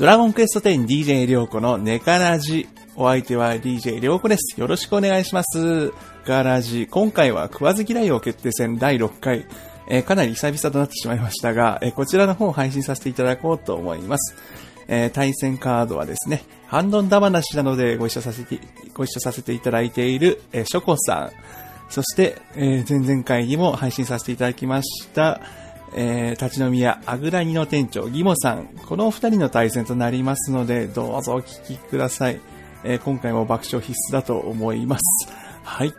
ドラゴンクエスト 10DJ りょうこのネカラジ。お相手は DJ りょうこです。よろしくお願いします。ガラジ。今回は食わず嫌いを決定戦第6回。えー、かなり久々となってしまいましたが、えー、こちらの方を配信させていただこうと思います。えー、対戦カードはですね、ハンドンダ話なのでご一緒させて、ご一緒させていただいている、えー、ショコさん。そして、えー、前々回にも配信させていただきました、えー、立ち飲み屋あぐらにの店長、ギモさん。このお二人の対戦となりますので、どうぞお聞きください。えー、今回も爆笑必須だと思います。はい。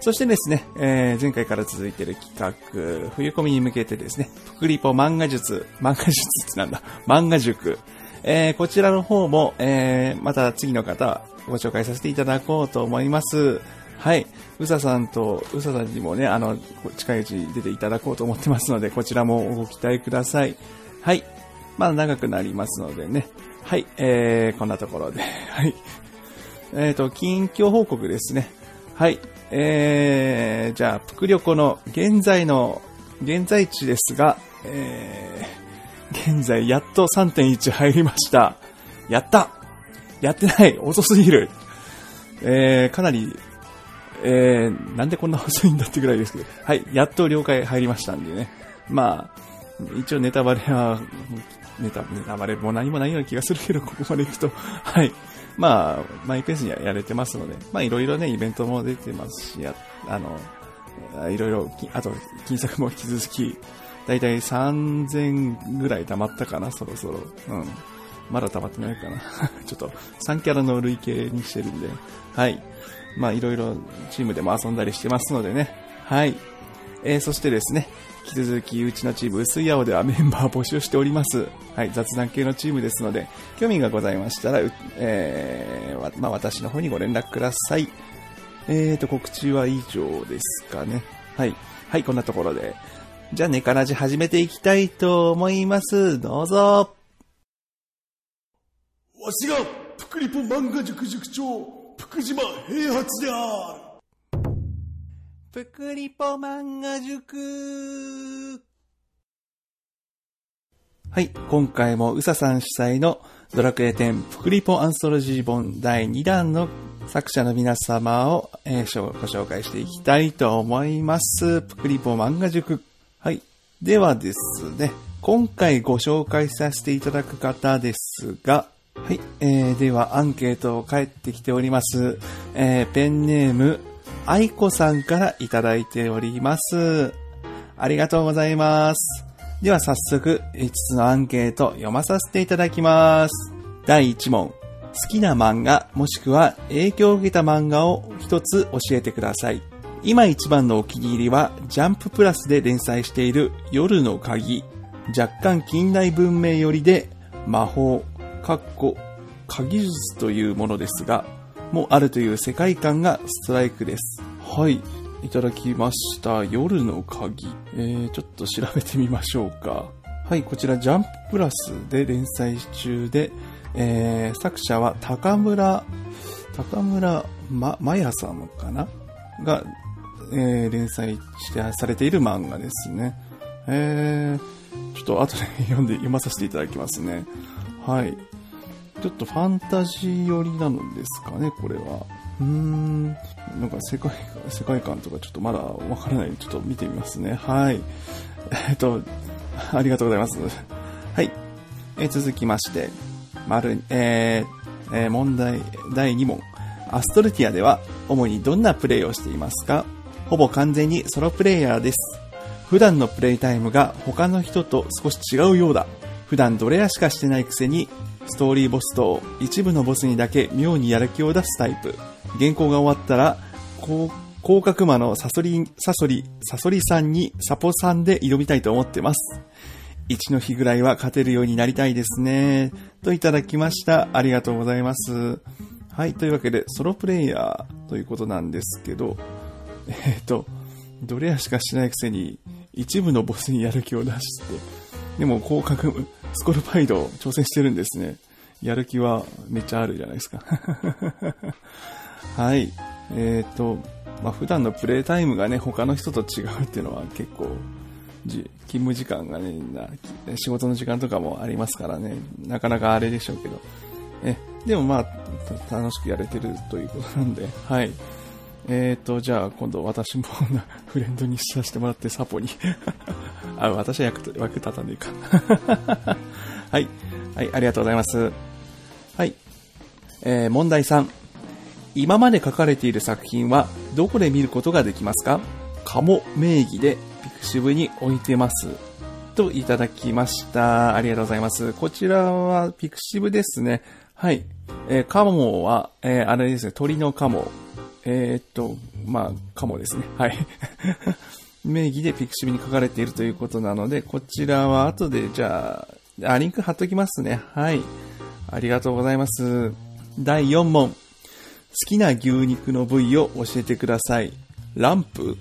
そしてですね、えー、前回から続いている企画、冬コミに向けてですね、プクリポ漫画術、漫画術ってなんだ、漫画塾、えー、こちらの方も、えー、また次の方、ご紹介させていただこうと思います。はい。うささんと、うささんにもね、あの、近いうちに出ていただこうと思ってますので、こちらもご期待ください。はい。まだ長くなりますのでね。はい。えー、こんなところで。はい。えっ、ー、と、近況報告ですね。はい。えー、じゃあ、プクリョコの現在の、現在地ですが、えー、現在やっと3.1入りました。やったやってない遅すぎるえー、かなり、えー、なんでこんな遅いんだってぐらいですけど、はい、やっと了解入りましたんでね。まあ、一応ネタバレは、ネタ、ネタバレも何もないような気がするけど、ここまで行くと、はい。まあ、マイペースにはやれてますので、まあいろいろね、イベントも出てますし、あの、いろいろ、あと、金策も引き続き、だいたい3000ぐらい溜まったかな、そろそろ。うん。まだ溜まってないかな。ちょっと、3キャラの累計にしてるんで、はい。まあいろいろチームでも遊んだりしてますのでね。はい。えー、そしてですね、引き続きうちのチーム薄い青ではメンバー募集しております。はい、雑談系のチームですので、興味がございましたら、えー、まあ、私の方にご連絡ください。えーと、告知は以上ですかね。はい。はい、こんなところで。じゃあ、ネカラジ始めていきたいと思います。どうぞ。わしが、プクリポ漫画塾塾長、福島平八である。ぷくりぽ漫画塾はい、今回もうささん主催のドラクエ10ぷくりぽアンソロジー本第2弾の作者の皆様を、えー、ご紹介していきたいと思います。ぷくりぽ漫画塾。はい。ではですね、今回ご紹介させていただく方ですが、はい、えー、ではアンケートを返ってきております。えー、ペンネーム、愛子さんからいただいております。ありがとうございます。では早速、5つのアンケート読まさせていただきます。第1問。好きな漫画もしくは影響を受けた漫画を一つ教えてください。今一番のお気に入りはジャンププラスで連載している夜の鍵。若干近代文明よりで魔法、かっこ、鍵術というものですが、もあるという世界観がストライクです。はい。いただきました。夜の鍵。えー、ちょっと調べてみましょうか。はい、こちらジャンププラスで連載中で、えー、作者は高村、高村ま、まやさんかな？が、えー、連載してされている漫画ですね。えー、ちょっと後で読んで、読まさせていただきますね。はい。ちょっとファンタジー寄りなのですかね、これは。うーん、なんか世界世界観とかちょっとまだわからないちょっと見てみますね。はい。えっと、ありがとうございます。はい。え続きまして、丸、えー、えー、問題第2問。アストルティアでは主にどんなプレイをしていますか？ほぼ完全にソロプレイヤーです。普段のプレイタイムが他の人と少し違うようだ。普段どれやしかしてないくせにストーリーボスと一部のボスにだけ妙にやる気を出すタイプ。原稿が終わったら、広角魔のサソリ、サソリ、サソリさんにサポさんで挑みたいと思ってます。1の日ぐらいは勝てるようになりたいですね。といただきました。ありがとうございます。はい。というわけで、ソロプレイヤーということなんですけど、えっ、ー、と、どれやしかしないくせに、一部のボスにやる気を出して、でも広角、スコルパイド挑戦してるんですね。やる気はめっちゃあるじゃないですか。はい。えっ、ー、と、まあ、普段のプレイタイムがね、他の人と違うっていうのは結構じ勤務時間がね、な仕事の時間とかもありますからね、なかなかあれでしょうけど。え、でもまあ、楽しくやれてるということなんで、はい。えーと、じゃあ今度私もフレンドにさせてもらってサポに あ、私は役役立たねえか はい。はい、ありがとうございます。はい。えー問題3。今まで書かれている作品はどこで見ることができますか？カモ名義でピクシブに置いてます。といただきました。ありがとうございます。こちらはピクシブですね。はい。えーカモは、えーあれですね、鳥のカモ。えーっと、まあ、カモですね。はい。名義でピクシブに書かれているということなので、こちらは後で、じゃあ、あ、リンク貼っときますね。はい。ありがとうございます。第4問。好きな牛肉の部位を教えてください。ランプ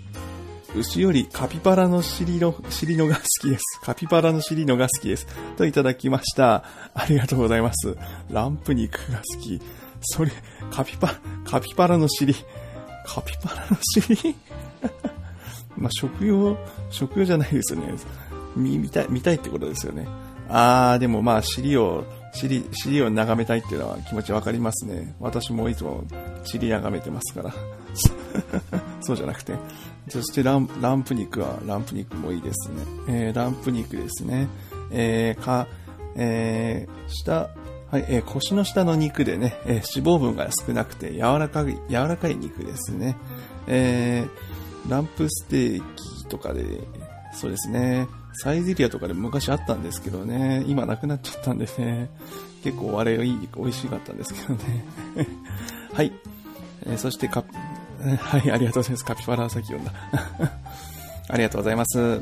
牛よりカピバラの尻の、尻のが好きです。カピバラの尻のが好きです。といただきました。ありがとうございます。ランプ肉が好き。それ、カピバ、カピバラの尻。カピバラの尻？まあ、食用、食用じゃないですよね。見、見たい、見たいってことですよね。あー、でもまあ、尻を、尻、尻を眺めたいっていうのは気持ちわかりますね。私もいつも尻眺めてますから。そうじゃなくて。そしてランランプ肉は、ランプ肉もいいですね。えー、ランプ肉ですね。えー、か、えー、下、はい、えー腰の下の肉でね、えー脂肪分が少なくて柔らかい、柔らかい肉ですね。えー、ランプステーキとかで、そうですね、サイゼリアとかで昔あったんですけどね、今なくなっちゃったんでね、結構あれいい、美味しかったんですけどね。はい。えーそしてカピ、はい、ありがとうございます。カピバラはさっき読んだ。ありがとうございます。は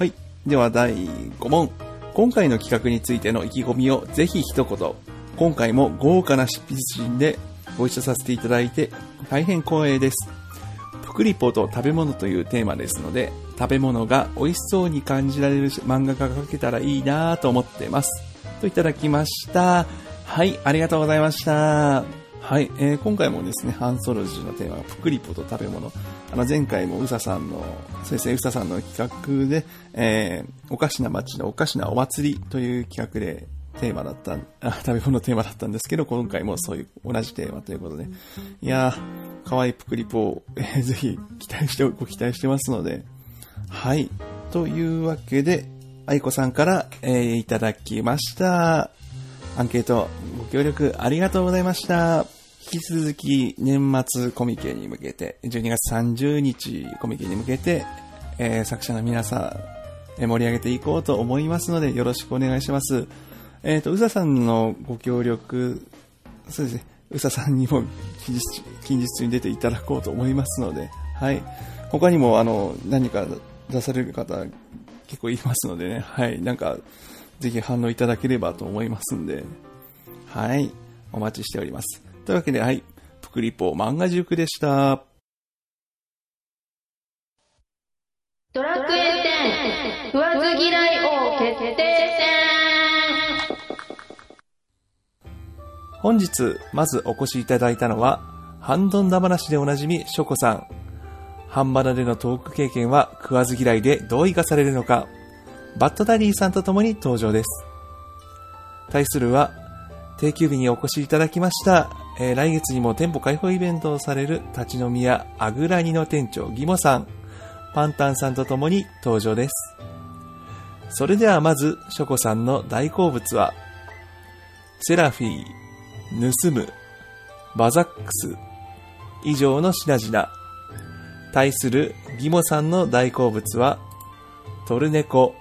い。では第5問。今回の企画についての意気込みをぜひ一言。今回も豪華な執筆陣でご一緒させていただいて大変光栄です。プクリポと食べ物というテーマですので、食べ物が美味しそうに感じられる漫画が描けたらいいなぁと思ってます。といただきました。はい、ありがとうございました。はい、えー今回もですね、ハンソロジーのテーマがプクリポと食べ物。あの、前回もうささんの、そうですね、うささんの企画で、えーおかしな街のおかしなお祭りという企画で、テーマだった、あ食べ物のテーマだったんですけど、今回もそういう同じテーマということで。いやー、可愛いプクリポを、えーぜひ期待して、ご期待してますので。はい。というわけで、愛子さんから、えーいただきました。アンケートご協力ありがとうございました。引き続き年末コミケに向けて、12月30日コミケに向けて、えー作者の皆さん、えー盛り上げていこうと思いますので、よろしくお願いします。えっ、と、うささんのご協力、そうですね、うささんにも近日近日中に出ていただこうと思いますので、はい。他にも、あの、何か出される方、結構いますのでね、はい。なんか、ぜひ反応いただければと思いますんで、はい。お待ちしております。というわけで、はい。プクリポ漫画塾でした。ドラクエ10食わず嫌い王決定戦本日、まずお越しいただいたのは、ハンドンダ話でおなじみ、ショコさん。ハンバナでのトーク経験は食わず嫌いでどう生かされるのか、バッドダディさんと共に登場です。対するは、定休日にお越しいただきました。えー来月にも店舗開放イベントをされる立ち飲み屋アグラニの店長ギモさん、パンタンさんと共に登場です。それではまず、ショコさんの大好物は、セラフィー、盗む、バザックス、以上の品々。対するギモさんの大好物は、トルネコ、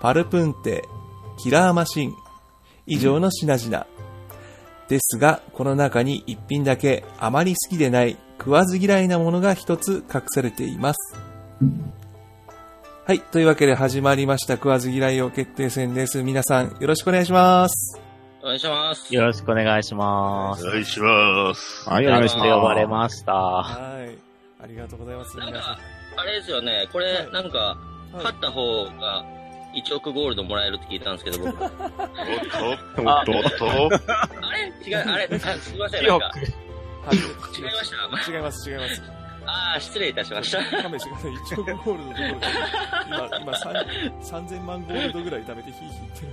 パルプンテ、キラーマシン、以上の品々。ですが、この中に一品だけあまり好きでない食わず嫌いなものが一つ隠されています。はい。というわけで始まりました食わず嫌い王決定戦です。皆さんよろしくお願いします。お願いします。よろしくお願いします。お願いします。はい、よろしく呼ばれました。はい。ありがとうございます。皆さん。あれですよね、これ、はいなんか、はい勝った方が1億ゴールドもらえるって聞いたんですけど、僕。おっと、おっと、おっと。あれ？違う、あれ、あすいません、なんか。はい違いました？違います、違います。ああ、失礼いたしました。亀氏がね、1億ゴールドのところで、今、今3、3000万ゴールドぐらい貯めてヒーヒー言ってる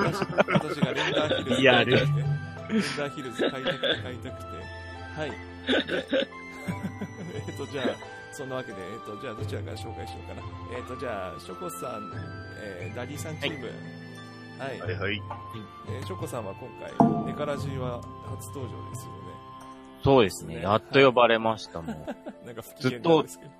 私、私がレンダーヒルズ買いたくて、レンダーヒルズ買いたくて、買いたくて、はい。で えっと、じゃあ、そんなわけで、えっと、じゃあ、どちらから紹介しようかな。えっと、じゃあ、ショコさん、えー、ダディさんチーム、はい。はいはい。えーショコさんは今回、ネカラジは初登場ですよね。そうですね。やっと呼ばれましたもん。なんか不機嫌なんですけど。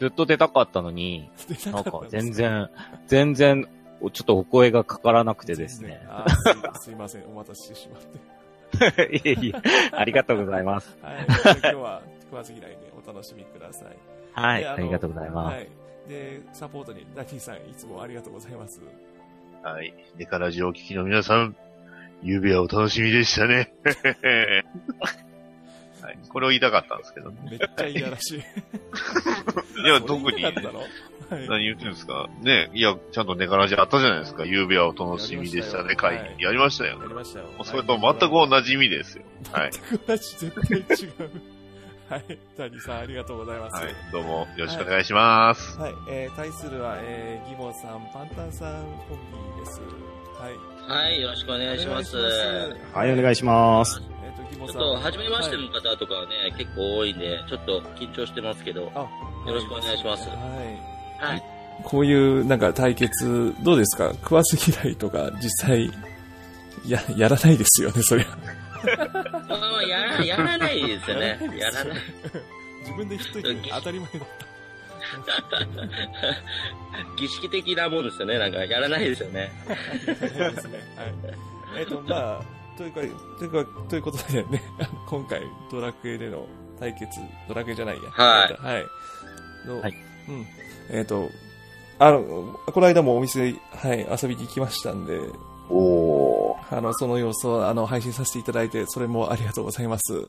ずっと出たかったのに、出なんか全然、全然、ちょっとお声がかからなくてですね。すい すいません、お待たせしてしまって。いえいえ、ありがとうございます。はい。今日は食わず嫌いでお楽しみください。はい、ありがとうございます。はい。で、サポートにダディさん、いつもありがとうございます。はい。ネカラジオをお聞きの皆さん、ゆうべはお楽しみでしたね。はい。これを言いたかったんですけど。めっちゃいやらしい。いや、特にそれ言いたかったの？はい。何言ってるんですか？ねいや、ちゃんとネカラジあったじゃないですか。ゆうべはお楽しみでしたね、会議。やりましたよ。やりましたよ。それと全く同じ意味ですよ。はい。全く同じ、絶対違う。はい。ダディさん、ありがとうございます。はい。どうも、よろしくお願いします。はい。えー、対するは、えー、ギモさん、パンタンさんコンビです。はい。はい、よろしくお願いします。はい、お願いします。えっ、と、ギモちさん。ょっと、初めましてはいの方とかはね、結構多いんで、ちょっと緊張してますけど、あ、よろしくお願いしますはい。はい。こういう、なんか対決、どうですか？食わず嫌いとか、実際、や、やらないですよね、そりゃ。やら、やらないですよね。やらない。自分で言っといて当たり前だっ儀式的なもんですよね。なんか、やらないですよね。た。ですね。はい。えっ、と、まあ、というか、というか、ということでね、今回、ドラクエでの対決、ドラクエじゃないや。はいえっとはい。のはいうん。えっ、と、あの、この間もお店、はい、遊びに行きましたんで、おー。あの、その様子を、あの、配信させていただいて、それもありがとうございます。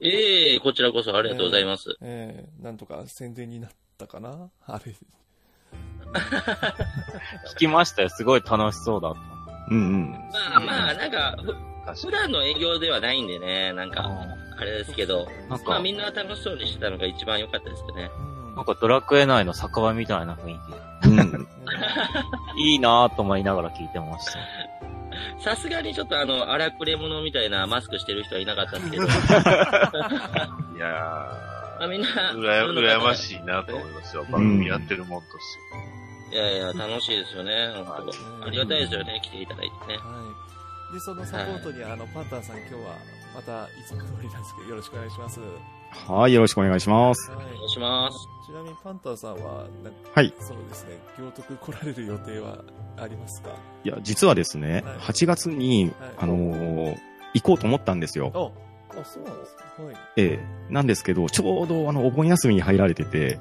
ええこちらこそありがとうございます。えー、なんとか宣伝になったかな？あれ。聞きましたよ。すごい楽しそうだった。うんうん。まあまあ、なんか、普段の営業ではないんでね、なんか、あれですけど、まあみんな楽しそうにしてたのが一番良かったですよね。うんなんかドラクエ内の酒場みたいな雰囲気うん。で。いいなぁと思いながら聞いてました。さすがにちょっとあの、荒くれ者みたいなマスクしてる人はいなかったんですけど、いやまあみんな、ー、うらや、普通の方羨ましいなと思いますよ。番組やってるもんとして。いやいや、楽しいですよね、ありがたいですよね、来ていただいてね。はい。で、そのサポートに、あの、パンタンさん今日は、また、いつも通りなんですけど、よろしくお願いします。ははい、よろしくお願いします。お願いい。します。ちなみにパンタンさんは、はい。そうですね、行徳来られる予定はありますか？いや、実はですね、はい8月に、はいあのー行こうと思ったんですよ。あ、あ、そうなんですか？はい。ええ。なんですけど、ちょうどあの、お盆休みに入られてて、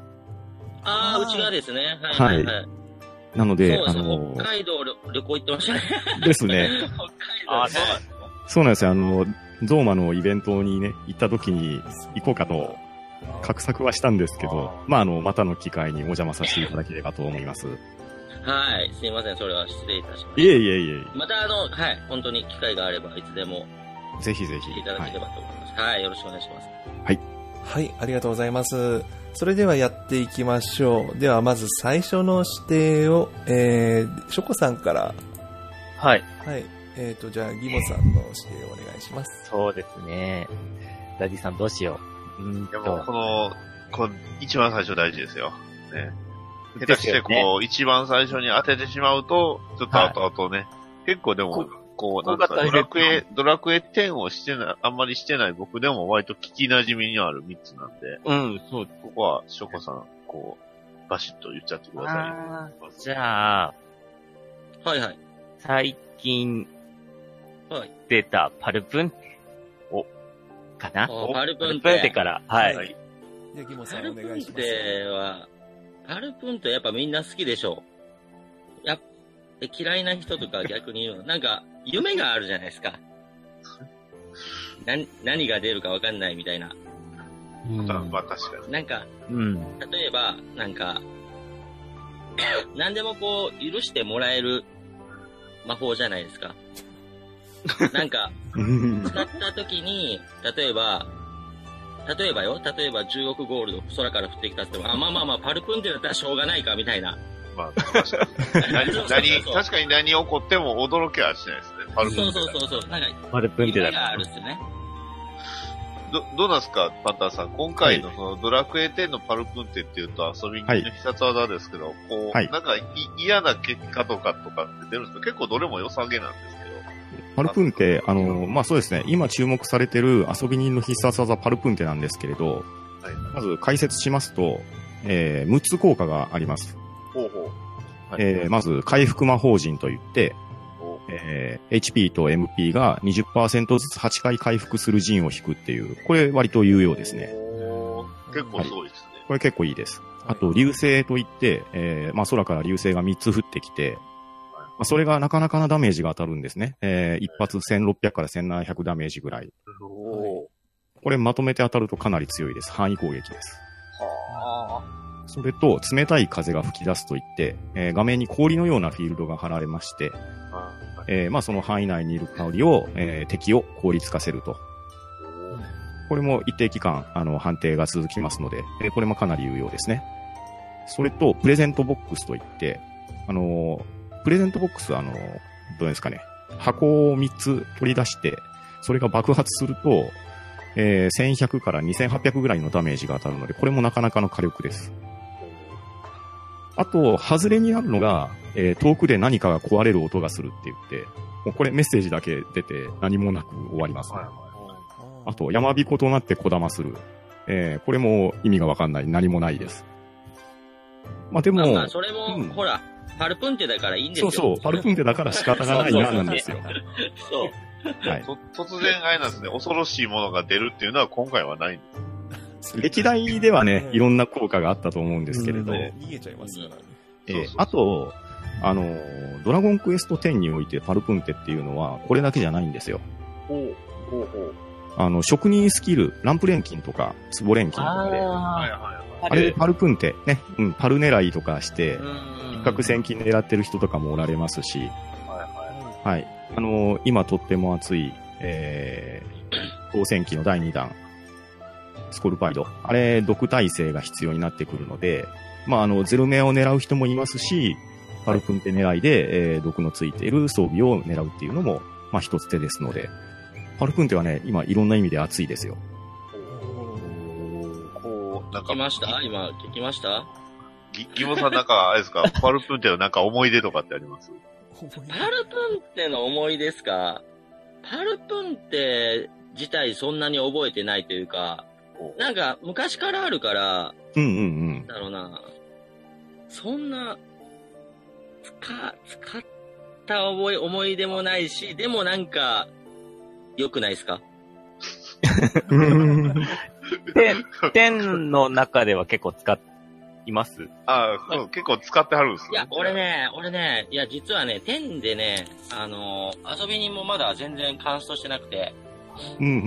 ああ、うちがですね、はいはいはい。なので、あそうですね、の北海道旅旅行行ってましたね。ーですね。北海道あ、そうなんですかそうなんですよ。あの、ゾーマのイベントにね、行った時に行こうかと、画策はしたんですけど、まあ、あの、またの機会にお邪魔させていただければと思います。はい、すいません、それは失礼いたしましいえいえいえ、た。またあの、はい、本当に機会があれば、いつでもぜひぜひ来てい。ただはいければと思います。はい、よろしくお願いします。はい、ありがとうございます。それではやっていきましょう。では、まず最初の指定を、えー、ショコさんから、はい。はい、えーと、じゃあ、ギモさんの指定をお願いします。そうですね。ダディさんどうしよう。うーんでも、とこ。の、この一番最初大事ですよ。ね。下手してこう、一番最初に当ててしまうと、ちょっと後々ね、結構でもこ、こう、なんか、ドラクエ、ドラクエ10をしてない、あんまりしてない僕でも割と聞き馴染みにある3つなんで、うん、そう。ここは、ショコさん、こう、バシッと言っちゃってくださあーじゃあ、はいはい。最近はい。出たパルプンおかな？おパルプンってパルプンテから、はい。はいじゃあ、ギモさパんおルプンっ願いします。ては、パルプンってやっぱみんな好きでしょやっえ嫌いな人とか逆に言うの？なんか、夢があるじゃないですか。な、何が出るかわかんないみたいな。うんまあ、まあ確かに。なんか、うん。例えば、なんか、何でもこう、許してもらえる魔法じゃないですか。なんか、うん使った時に、例えば、例えばよ、例えば10億ゴールド空から降ってきたってあ、まあまあまあ、パルプンテだったらしょうがないか、みたいな。まあ、確かに。何、確かに何起こっても驚きはしないですね。パルプそうンテそうそうそう。なんか、パルプンテだ夢があるっすよね。ど、どうなんですか、パンタンさん。今回のそのドラクエ10のパルプンテっていうと遊び人の必殺技ですけど、こう、はいなんかい嫌な結果とかとかって出るんですけど、結構どれも良さげなんです。パルプンテ、あの、まあ、そうですね。今注目されてる遊び人の必殺技パルプンテなんですけれど、はいまず解説しますと、えー、6つ効果があります。ほうほう。はいえー、まず、回復魔法陣といって、おえー HP と MP が20%ずつ8回回復する陣を引くっていう、これ割と有用ですね。結構すごいですね。これ結構いいです。あと、流星といって、えー、まあ、空から流星が3つ降ってきて、まあ、それがなかなかなダメージが当たるんですね。えー、一発1600から1700ダメージぐらい。これまとめて当たるとかなり強いです。範囲攻撃です。はそれと、冷たい風が吹き出すといって、えー画面に氷のようなフィールドが貼られまして、えーまあその範囲内にいる香りを、えー敵を凍りつかせると。これも一定期間、あの、判定が続きますので、えーこれもかなり有用ですね。それと、プレゼントボックスといって、あのープレゼントボックスは、あのーどうですかね、箱を3つ取り出して、それが爆発すると、えー1100から2800ぐらいのダメージが当たるので、これもなかなかの火力です。あと、外れになるのが、えー遠くで何かが壊れる音がするって言って、もうこれメッセージだけ出て何もなく終わります、ねはいあと、山彦となって小玉する。えーこれも意味がわかんない。何もないです。まあでも、まあまあ、それも、うんほら、パルプンテだからいいんですよ。そうそう、パルプンテだから仕方がないな、なんですよ。そう。はい。と突然あれなんですね、恐ろしいものが出るっていうのは今回はないんです。歴代ではね、いろんな効果があったと思うんですけれど、逃げちゃいますからね。ーそうそうそうあと、あのー、ドラゴンクエスト10においてパルプンテっていうのは、これだけじゃないんですよ。ほう、ほうほう。あの、職人スキル、ランプ錬金とか、ツボ錬金とかで、はいあれでパルプンテ、ね、うん、パル狙いとかして、うん一攫千金狙ってる人とかもおられますし、い。はいははい。あのー今とっても熱い、えー、当選機の第2弾、スコルパイド。あれ、毒耐性が必要になってくるので、まあ、あの、ゼルメを狙う人もいますし、パルプンテ狙いで、えー、毒のついている装備を狙うっていうのも、まあ、一つ手ですので、パルプンテはね、今、いろんな意味で熱いですよ。い。こう、なんか聞き、ました？今、聞きました？ぎギモさんなんか、あれですか、パルプンテのなんか思い出とかってあります？パルプンテの思いですか？パルプンテ自体そんなに覚えてないというか、なんか昔からあるから、うんうんうん。だろうな、そんな、使、使った覚え、思い出もないし、でもなんか、良くないですか？天、天の中では結構使います？ああ、結構使ってはるんですいや、俺。ね、俺ね、いや、実はね、天でね、あのー遊び人もまだ全然カンストしてなくて、うんうんう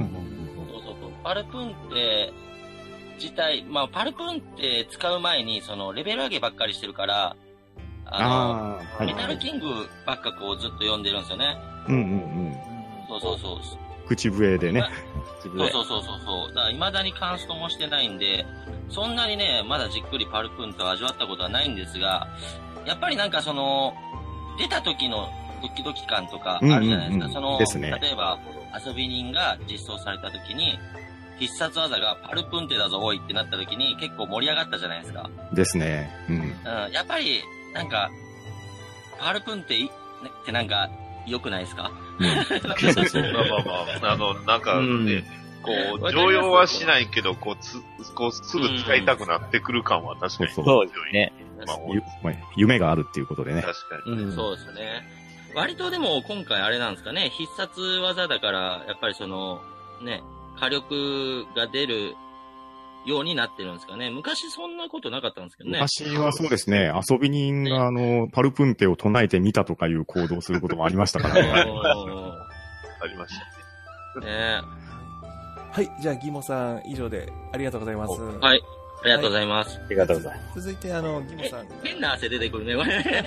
ん。そうそうそう。パルプンテ自体、まあ、パルプンテ使う前に、その、レベル上げばっかりしてるから、あああ、の、はいメ。タルキングばっかこうずっと読んでるんですよね。うんうんうん。そうそうそう。口笛でね。そうそうそうそうそう。だから未だにカンストもしてないんで、そんなにね、まだじっくりパルプンテを味わったことはないんですが、やっぱりなんかその、出た時のドキドキ感とかあるじゃないですか。うんうんうんその、ですね例えば、遊び人が実装された時に、必殺技がパルプンテだぞ、おいってなった時に結構盛り上がったじゃないですか。ですね。うん。うん、やっぱり、なんか、パルプンテいってなんか、良くないですか？そうそう。まあまあまあ、あの、なんかね、こう、常用はしないけど、こう、つ、こう、すぐ使いたくなってくる感は確かに。そうそうですね。まあ、ゆまあ夢があるっていうことでね。確かに。うんそうですね。割とでも今回あれなんですかね、必殺技だから、やっぱりその、ね、火力が出るようになってるんですかね。昔そんなことなかったんですけどね。昔はそうですね、遊び人があの、パルプンテを唱えてみたとかいう行動をすることもありましたからね。ありましたね。ねはい、じゃあ、ギモさん、以上でありがとうございます。はい。ありがとうございます。ありがとうございます。続いて、あの、ギモえさん。、変な汗出てくるね、これ。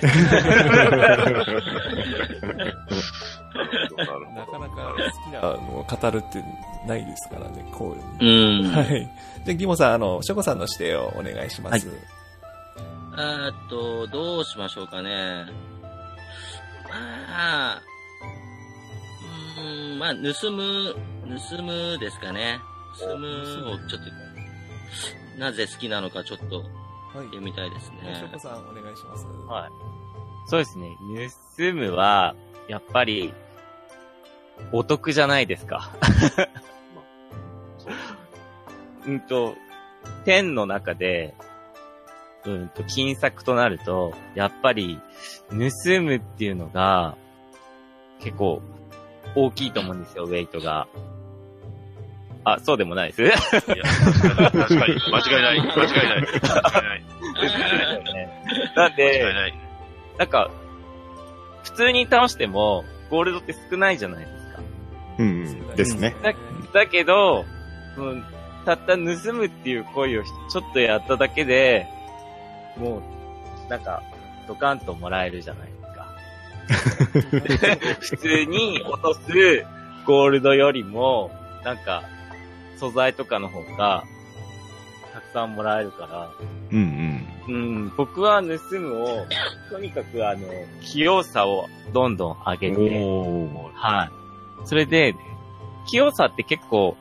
な。かなか好きなのを語るってないですからね、こういうの。うん。はい。じゃあ、ギモさん、あの、ショコさんの指定をお願いします。えーっと、どうしましょうかね。まあ、うーん、まあ、盗む、盗むですかね。盗むをちょっと、なぜ好きなのかちょっとはい。読みたいですシねョ。コさん、お願いします。はい。そうですね。盗むは、やっぱり、お得じゃないですか。うんと、天の中で、うんと、金策となると、やっぱり、盗むっていうのが、結構、大きいと思うんですよ、ウェイトが。あ、そうでもないです。いや、確かに、間違いない、間違いない、間違いない。なん間違いで、ない。なんか、普通に倒しても、ゴールドって少ないじゃないですか。うんうん。ですね。だだけど、そのたった盗むっていう行為をちょっとやっただけで、もう、なんか、ドカンともらえるじゃないですか。普通に落とすゴールドよりも、なんか、素材とかの方が、たくさんもらえるから、うんうん、僕は盗むを、とにかくあの、器用さをどんどん上うん。げて。はい。それで、器用さって結構、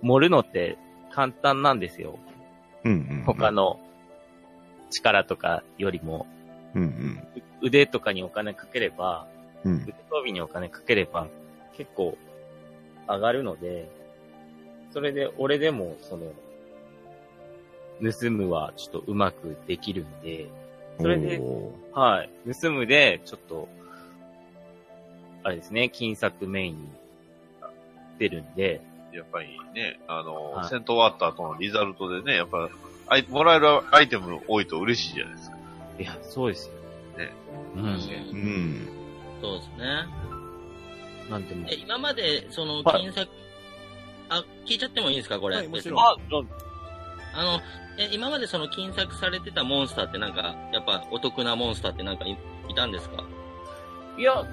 盛るのって簡単なんですよ。うんうん。他の力とかよりも、うんうん。う腕とかにお金かければ、うん。腕装備にお金かければ、結構上がるので、それで俺でも、その、盗むはちょっとうまくできるんで、それではい。盗むで、ちょっと、あれですね、金策メインに出るんで、やっぱりね、あの、はい戦闘終わった後のリザルトでね、やっぱ、あいもらえるアイテム多いと嬉しいじゃないですか。いや、そうですよ。ね。うん。うん。そうですね。なんでもえ、。今まで、その、はい金策、あ、聞いちゃってもいいですか、これ？はいもちろんあ、あの、え、今までその金策されてたモンスターってなんか、やっぱお得なモンスターってなんかいいたんですか？いや、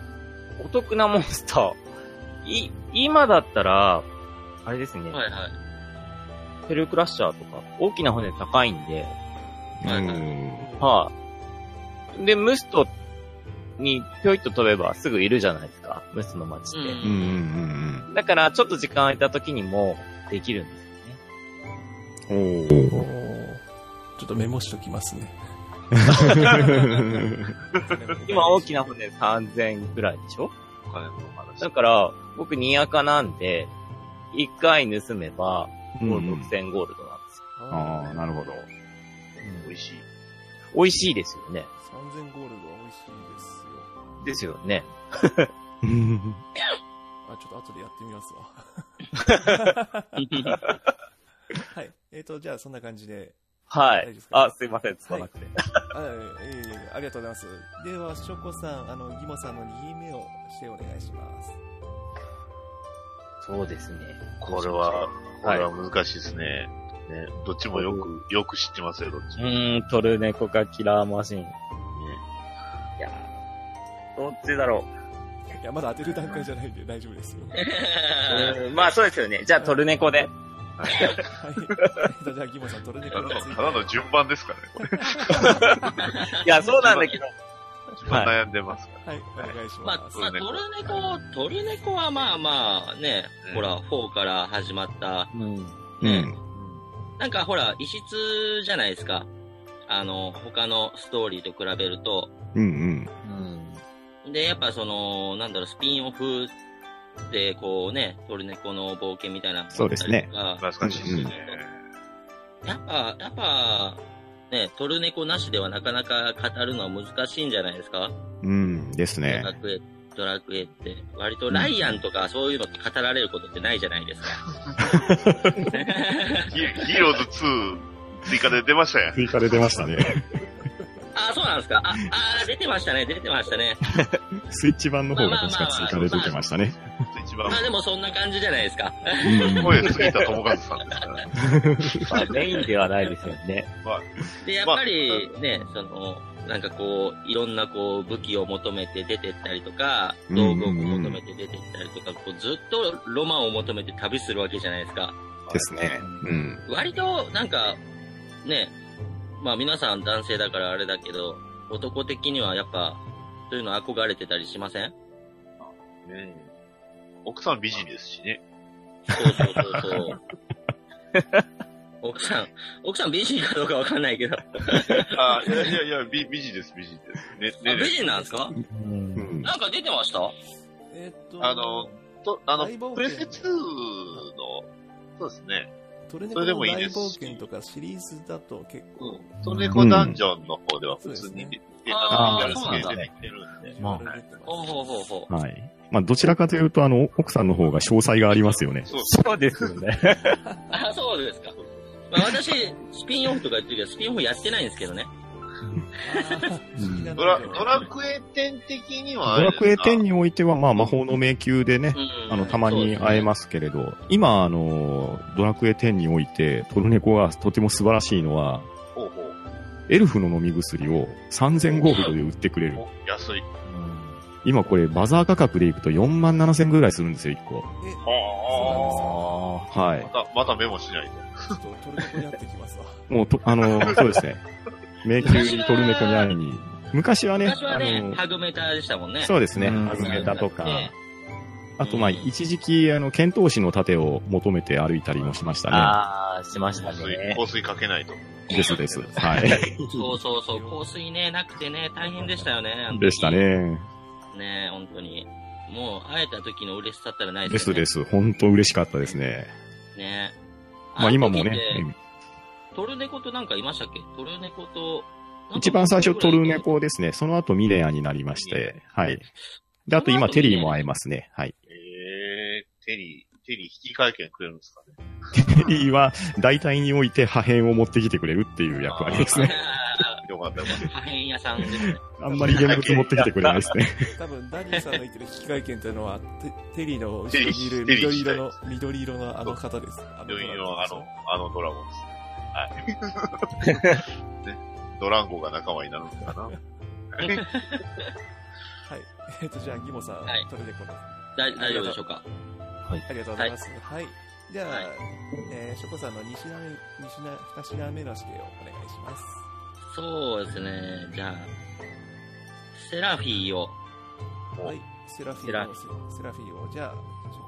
お得なモンスター。い、今だったら、あれですね、はいはい。ペルクラッシャーとか、大きな骨高いんで、はいはいうんはい。で、ムストにぴょいっと飛べばすぐいるじゃないですか、ムスの街って。うんうんうんうんだから、ちょっと時間空いた時にもできるんですよね。うん。おおちょっとメモしときますね。今大きな骨3000ぐらいでしょ？お金の話。だから、僕2赤なんで、1回盗めば、うんもう6000ゴールドなんですよ。ああ、なるほど。美味しい。美味しいですよね。3000ゴールドは美味しいですよね。ですよ。あ、ちょっと後でやってみますわ。はい。えっ、と、じゃあそんな感じで。はいあ、すいません、つかなくて。あ、えええありがとうございます。では、ショコさん、あの、ギモさんの2位目をしてお願いします。そうですね。これは、こはいれは難しいですね。ね、どっちもよく、よく知ってますよ、どっちうも。ーん、トルネコかキラーマシン。いやーどっちだろいや、まだ当てる段階じゃないんで大丈夫ですよ。まあそうですよね。じゃあトルネコで。はい。えっと、じゃあ、ギモさん、トルネコただの、について。ただの順番ですからね、これ。いや、そうなんだけど。順番悩んでますから。はい、お願いします。まあ、トルネコ、トルネコはまあまあね、うんほら、4から始まった、うん。ね、うん。なんかほら、異質じゃないですか。あの、他のストーリーと比べると。うんうん。で、やっぱその、なんだろう、スピンオフで、こうね、トルネコの冒険みたいなそうですね懐かしいですね。やっぱ、やっぱ、ね、トルネコなしではなかなか語るのは難しいんじゃないですかうん。うん。ですねド。ラクエ、ドラクエって。割とライアンとかそういうのって語られることってないじゃないですか。ヒ ヒーローズ2追加で出ましたやん。追加で出ましたね。あ、そうなんですか。あ、あ、出てましたね、出てましたね。スイッチ版の方が確か追加で出てましたね。スイッ一番まあでもそんな感じじゃないですか。声杉田智和さんですから。まあ、メインではないですよね。まあ、で、やっぱりね、その、なんかこう、いろんなこう、武器を求めて出てったりとか、道具を求めて出てったりとか、こうずっとロマンを求めて旅するわけじゃないですか。ですね。うん。割と、なんか、ね、まあ皆さん男性だからあれだけど、男的にはやっぱ、そういうの憧れてたりしません？ね奥さん美人ですしね。そうそうそうそう。奥さん、奥さん美人かどうかわかんないけど。あ、いやいやいや、美美人です、美人です。ね、あ美人なんですか？うんうんなんか出てました？えっと、あの、と、あのプレステ2の、そうですね。トルネそれでコの大もいいです冒険とかシリーズだと結構、うん。トルネコダンジョンの方では普通に出て、あーあの、そうなんだ出てるんで。まあほうほうほうほう。はい。まあ、どちらかというと、あの、奥さんの方が詳細がありますよね。そうそう ですよね。あ、そうですか。まあ私、スピンオフとか言ってるけど、スピンオフやってないんですけどね。ドラ、のドラクエ10的にはあドラクエ10においては、まあ、魔法の迷宮でね、うんあの、たまに会えますけれど、今、あの、ドラクエ10において、トルネコがとても素晴らしいのは、ほうほう。エルフの飲み薬を3000ゴールドで売ってくれる。お安い。今これ、バザー価格でいくと4万7000ぐらいするんですよ、1個。え、はあはいま。た、またメモしないと。ちょっとトルネコに会ってきますわ。もうと、あの、そうですね。迷宮にトルネコに会いに。昔はね、昔はね、あの、ハグメタでしたもんね。そうですね、うんハグメタとか、ねあとまあ、一時期、あの、剣闘士の盾を求めて歩いたりもしましたあー、しました香水、ね。香水かけないと。ね。ですです。はい。そうそうそう、香水ね、なくてね、大変でしたよね。でした。ね。ね本当に。もう、会えた時の嬉しさったらないでですよね。すです。本当嬉しかったですね。ねまあ今もねトルネコとなんかいましたっけ？トルネコと、一番最初トルネコですね。その後ミレアになりまして、はい。で、あと今テリーも会えますね。はい。えー、テリー、テリー引き換え券くれるんですかね？テリーは大体において破片を持ってきてくれるっていう役割ですね。よかったよかった。破片屋さんですね。あんまり現物持ってきてくれないですね。多分、ダニーさんの言ってる引換券というのは、テテリーの後ろにいる緑色の、緑色のあの方です。あ病院ドラゴンですのあの、あのドラゴンですね。はい。ね、ドランゴが仲間になるのかな。はい。えっと、じゃあ、ギモさん、はいトルネコの。大大丈夫でしょうかありがとうございます。はい。じゃあ、はいえー、ショコさんの2品目、二品、二品目の指定をお願いします。そうですね。じゃあ、セラフィーを。はい。セラフィーの、セラフィーを、じゃ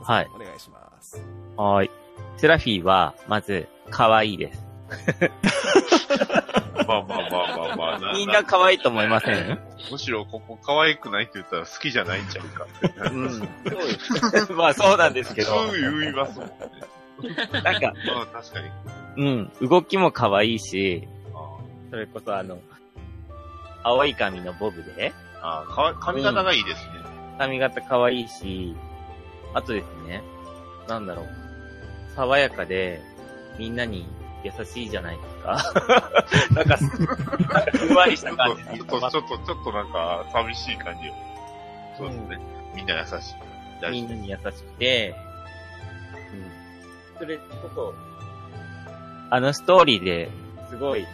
あ、はいお願いします。はーい。セラフィーは、まず、可愛いです。まあまあまあまあまあな。みんな可愛いと思いません？むしろここ可愛くないって言ったら好きじゃないんちゃうか。うん。そうです。まあそうなんですけど、そう言いますもんね。なんか、まあ確かに。うん、動きも可愛いし、あそれこそあの、青い髪のボブで、あかわ髪型がいいですね。髪型可愛いし、あとですね、なんだろう、爽やかで、みんなに優しいじゃないですか。なんか、ふんわりしたちょっ感じと、ちょっと、ちょっと、ちょっとなんか、寂しい感じよ。そうですね。みんな優しい。みんなに優しくて、うん。それこそ、あのストーリーですごい、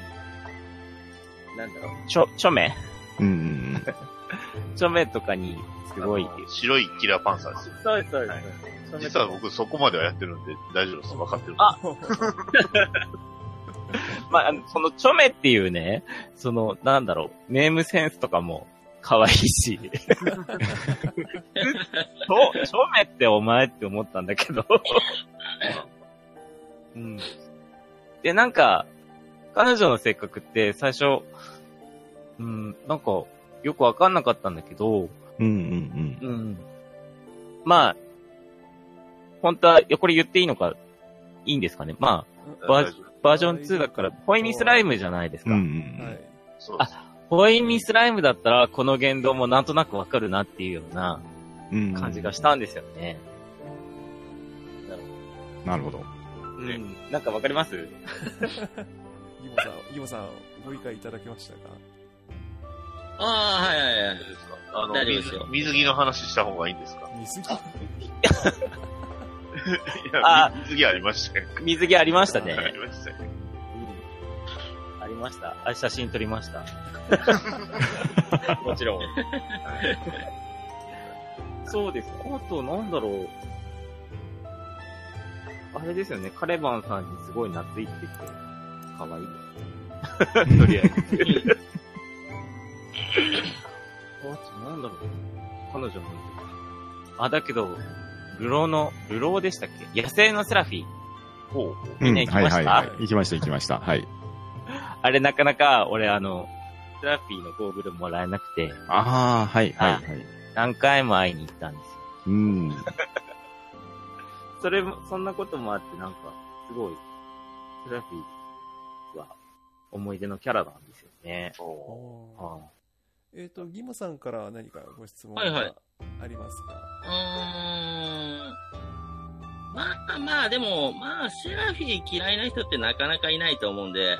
なんだろう、ちょ、ちょめ？うんうん ちょめとかに、すごい白いキラーパンサーですよ。そうです、そうです。はい実は僕そこまではやってるんで大丈夫です。分かってる。あ まあ、あのそのちょめっていうね、その、なんだろう、ネームセンスとかも可愛いし、ちょ、ちょめってお前って思ったんだけど、うん。で、なんか、彼女の性格って最初、うん、なんか、よくわかんなかったんだけど、うん。うんうんうん。まあ、本当は、いや、これ言っていいのか、いいんですかね。まあ、バージョン2だから、ホイミスライムじゃないですうん。うか。んはい。そうです。ホイミスライムだったら、この言動もなんとなくわかるなっていうようなうん。感じがしたんですよね。なるほど。うん。なんかわかります？ギモさん、ギモさん、ご理解いただけましたか？ああ、はいはいはいあの大丈夫ですよ水、水着の話した方がいいんですか？水着？やあ、水着ありましたよ。水着ありましたあね。りましたありました。あ、写真撮りました。もちろん。そうです。あと、なんだろう。あれですよね、カレバンさんにすごい懐いてて、可愛いです。とりあえず。あと、なんだろう。彼女もいてあ、だけど、ルローの、ルローでしたっけ？野生のセラフィー。ほうほう。みんな行きました？はいはいはい。行きました行きました。はい。あれなかなか、俺あの、セラフィーのゴーグルもらえなくて、ああ、はいはいはい。何回も会いに行ったんですよ。うん。それも、そんなこともあって、なんか、すごい、セラフィーは思い出のキャラなんですよね。ほあーはえっ、と、ギモさんから何かご質問はいはいがありますか、うーん。まあまあ、でも、まあ、セラフィー嫌いな人ってなかなかいないと思うんで、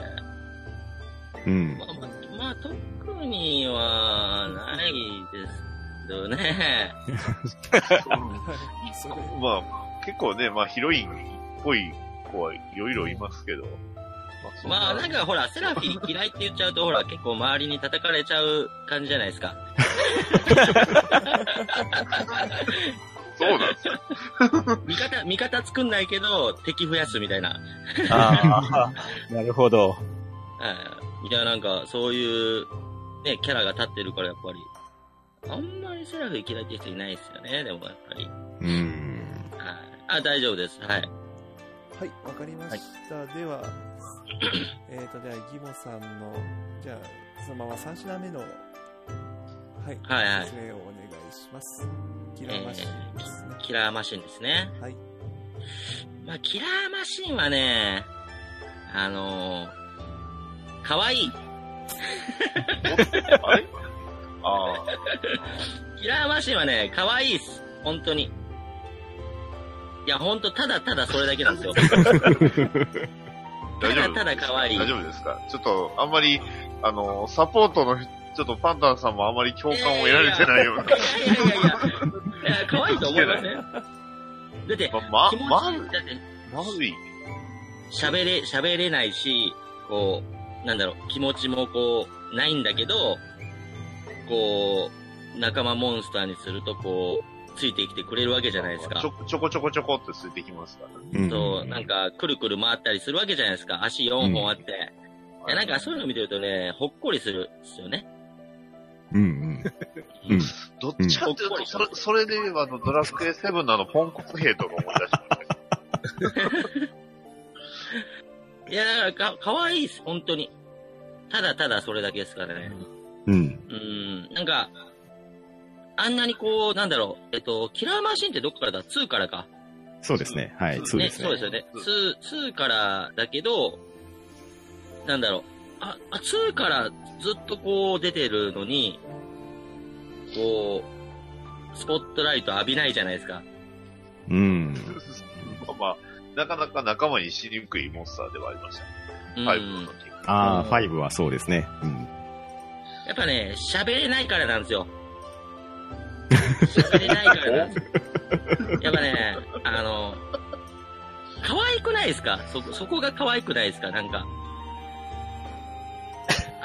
うんま。あ、まあ、まあ、特にはないですよね。まあ、結構ね、まあヒロインっぽい子はいろいろいますけど。そまあ、なんかほら、セラフィー嫌いって言っちゃうと、ほら、結構周りに叩かれちゃう感じじゃないですか。そうなんですよ。味方、味方作んないけど、敵増やすみたいな。い。ああ、なるほど。はいいや、なんか、そういう、ね、キャラが立ってるから、やっぱり。あんまりセラフィー嫌いって人いないですよね、でもやっぱり。うん。はい。あ、大丈夫です。はい。はい、わかりました。では、えっと、では、ギモさんの、じゃあ、そのまま3品目の、はい、はいはい説明をお願いします。キラーマシンですね。キラーマシンですね。はい。まあ、キラーマシンはね、あのー、かわいい。あれああ。キラーマシンはね、かわいいっす。本当に。いや、本当ただただそれだけなんですよ。大た丈夫だただ可愛い。大丈夫ですか？ちょっと、あんまり、あの、サポートの、ちょっとパンタンさんもあまり共感を得られてないような。いやいやいやいや。可愛いと思いませんだって、ま、気持ち、ま、だって、まずい。喋れ、喋れないし、こう、なんだろう、気持ちもこう、ないんだけど、こう、仲間モンスターにすると、こう、ついてきてくれるわけじゃないですかち。ょ、ちょこちょこちょこってついてきますから。うんそう、なんか、くるくる回ったりするわけじゃないですか。足4本あって。いや、なんかそういうの見てるとね、ほっこりするんですよね。うんうん。うん。どっちかっていうと、それ、それで言えば、あの、ドラクエ7のあの、ポンコツ兵とか思い出しました。いや、だからか、かわいいです、本当に。ただただそれだけですからね。うん。うん、なんか、あんなにこう、なんだろう、えっと、キラーマシンってどこからだ ?2 からか。そうですね。はい。そうですねそう。ですよね。2、2からだけど、なんだろう。あ、あ、2からずっとこう出てるのに、こう、スポットライト浴びないじゃないですか。うん。まあまあ、なかなか仲間にしにくいモンスターではありましたね。うん。ファイブの時。ああ、ファイブはそうですね。うん。やっぱね、喋れないからなんですよ。やっぱね、あの、可愛くないですか？そ、そこが可愛くないですか？なんか。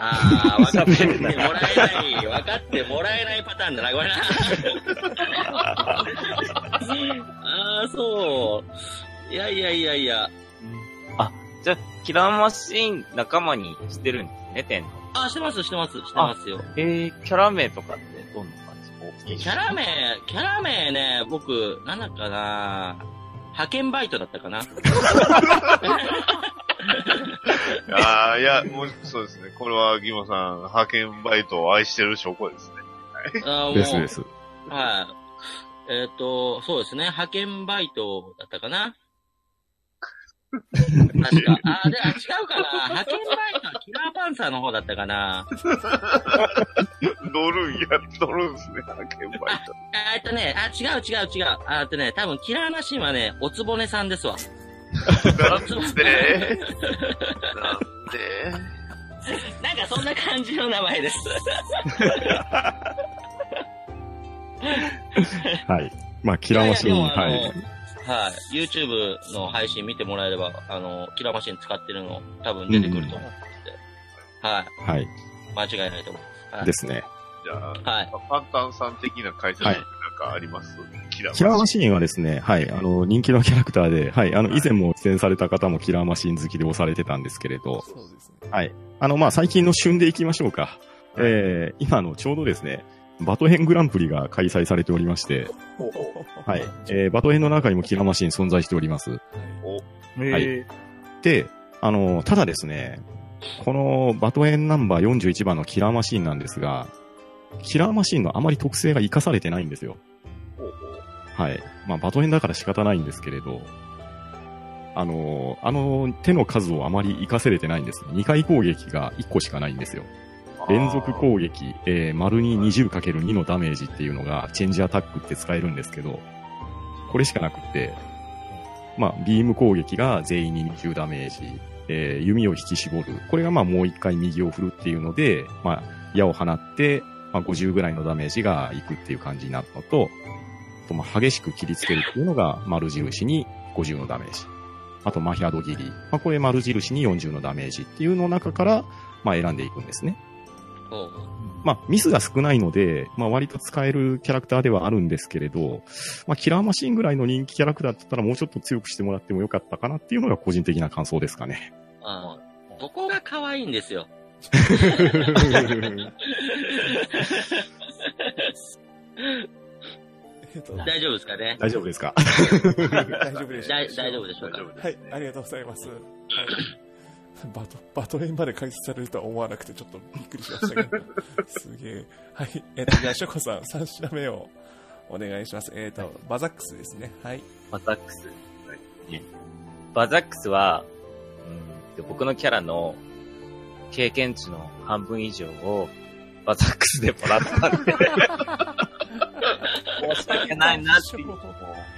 ああ、分かってもらえない、分かってもらえないパターンだな、これな。ああ、そう。いやいやいやいや。あ、じゃあ、キラーマシン仲間にしてるんですね、天皇。あ、してます、してます、してますよ。えー、キャラ名とかってどんな？キャラ名、キャラ名ね、僕、なんだかな派遣バイトだったかな ああ、いや、もう、そうですね。これは、ギモさん、派遣バイトを愛してる証拠ですね。あーもうですです。はい。えっ、と、そうですね。派遣バイトだったかな確か。あ、で、あ、違うかな派遣バイトはキラーパンサーの方だったかな 乗るんや、乗るんすね、派遣バイト。えっとね、あ、違う違う違う。あえっとね、多分キラーマシンはね、おつぼねさんですわ。なんで？なんで？なんかそんな感じの名前です。はい。まあ、キラーマシン、いやいやはい。はい。YouTube の配信見てもらえれば、あの、キラーマシン使ってるの多分出てくると思うんで。はい。はい。間違いないと思います。はい、ですね。じゃあ、はい。パンタンさん的な解説はいなんかあります、キラーキラーマン。シーンはですね、はい、あの、人気のキャラクターで、はい、あの、以前も出演された方もキラーマシーン好きで押されてたんですけれど、そうですね。はい。あの、まあ、最近の旬でいきましょうか。えー、今のちょうどですね、バトヘングランプリが開催されておりまして、はい。えー、バトヘンの中にもキラーマシーン存在しております。はいで、あの、ただですね、このバトエンナンバー41番のキラーマシーンなんですが、キラーマシーンのあまり特性が活かされてないんですよ。はい。まあ、バトエンだから仕方ないんですけれど、あの、あの手の数をあまり活かせれてないんです。2回攻撃が1個しかないんですよ。連続攻撃、えー、丸に 20×2 のダメージっていうのが、チェンジアタックって使えるんですけど、これしかなくって、まあ、ビーム攻撃が全員に20ダメージ、えー弓を引き絞る。これがまあもう一回右を振るっていうので、まあ、矢を放って、まあ50ぐらいのダメージがいくっていう感じになるのと、あとまあ激しく切りつけるっていうのが丸印に50のダメージ。あとマヒャド切り。まあこれ丸印に40のダメージっていうの中から、まあ選んでいくんですね。まあ、ミスが少ないので、まあ、割と使えるキャラクターではあるんですけれど、まあ、キラーマシンぐらいの人気キャラクターだったらもうちょっと強くしてもらってもよかったかなっていうのが個人的な感想ですかね。あー。ここが可愛いんですよ。えっと、大丈夫ですかね？大丈夫ですか？大丈夫でしょ大大丈夫でしょう。かはい、ありがとうございます。はい、バト、バトレンまで解説されるとは思わなくてちょっとびっくりしましたけど。すげえ。はい、えっと、じゃあ、ショコさん、3品目をお願いします。えっと、バザックスですね。はい。バザックス。バザックスは、うんと、僕のキャラの経験値の半分以上をバザックスでもらったんで、申し訳ないなっていう。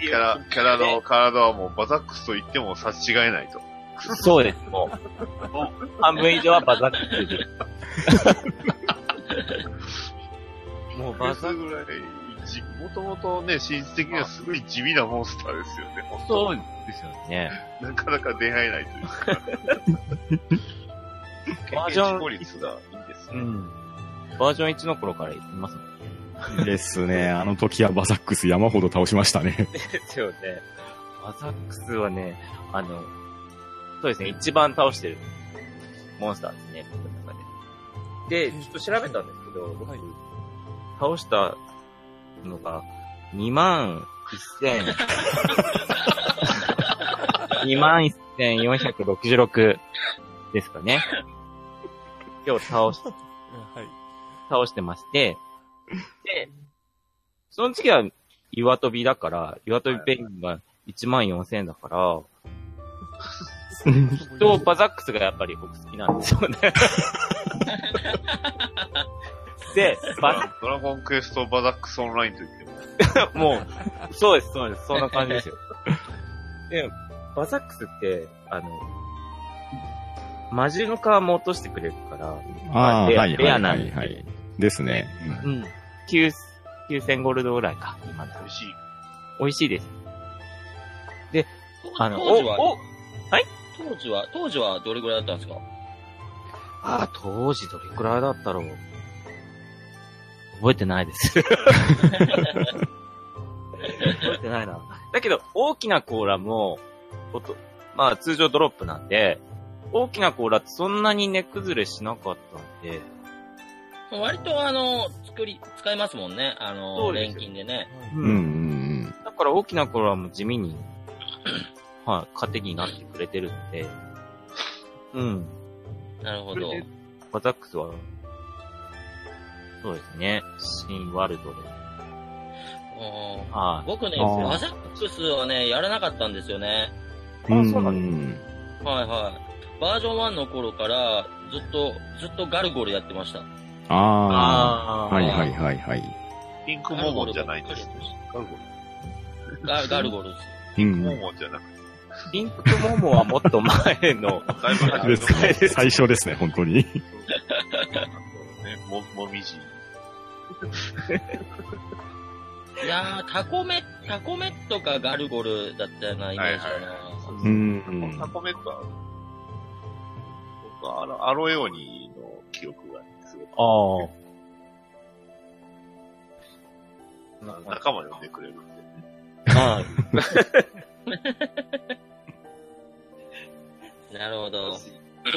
キャラ、キャラの体はもうバザックスと言っても差し違えないと。そうです、もう。もう半分以上はバザックスで。もうバザックぐらい、じもともとね、シリーズ的にはすごい地味なモンスターですよね、本ス、当そうですよね。なかなか出会えないというか。バージョン効率がいいんですね。うん。バージョン1の頃から言ってます？もんね。ですね。あの時はバザックス山ほど倒しましたね。ですよね。バザックスはね、あの、そうですね、一番倒してるモンスターですね、僕の中で。で、ちょっと調べたんですけど、僕、はい倒したのが、2万1000、2万1466ですかね。今日倒し、はい。倒してまして、で、その次は岩飛びだから、岩飛びペンギンが1万4000だから、と、バザックスがやっぱり僕好きなんですよね。で、バザドラゴンクエストバザックスオンラインと言っても。もう、そうです、そうです、そんな感じですよ。で、バザックスって、あの、マジの皮も落としてくれるから、ああ、レアはい、レはい、はい、アなんですよはい。ですね。うん。9 9000ゴールドぐらいか、今だ美。味しい。美味しいです。で、あの、当時はお、お、当時は、当時はどれぐらいだったんですか？ああ、当時どれくらいだったろう。覚えてないです。覚えてないな。だけど、大きな甲羅も、おとまあ通常ドロップなんで、大きな甲羅ってそんなに値崩れしなかったんで、割とあの、作り、使えますもんね。あその、錬金でね。うん、うん、うん。だから大きな甲羅も地味に、はい、糧になってくれてるんで、うん。なるほど。バザックスは、そうですね、新ワールドで。うんはい。僕ね、あーバザックスはね、やらなかったんですよね。うん、そうなうん。はいはい。バージョン1の頃から、ずっと、ずっとガルゴルやってました。ああ、あーはい、はい、はい、はい。ピンクモモンじゃないんです。ガルゴガガルゴルです。うん。モモンじゃなくて。ピンクモモはもっと前の、だいぶ初めのですね最初ですね、本当に。ね、も、もみじ。いやー、タコメ、タコメとかガルゴルだったようなイメージだな。うん。タコメットは、僕はアロアロエオニの記憶がすごい。ああ。仲間呼んでくれるんで。はい。なるほど。そ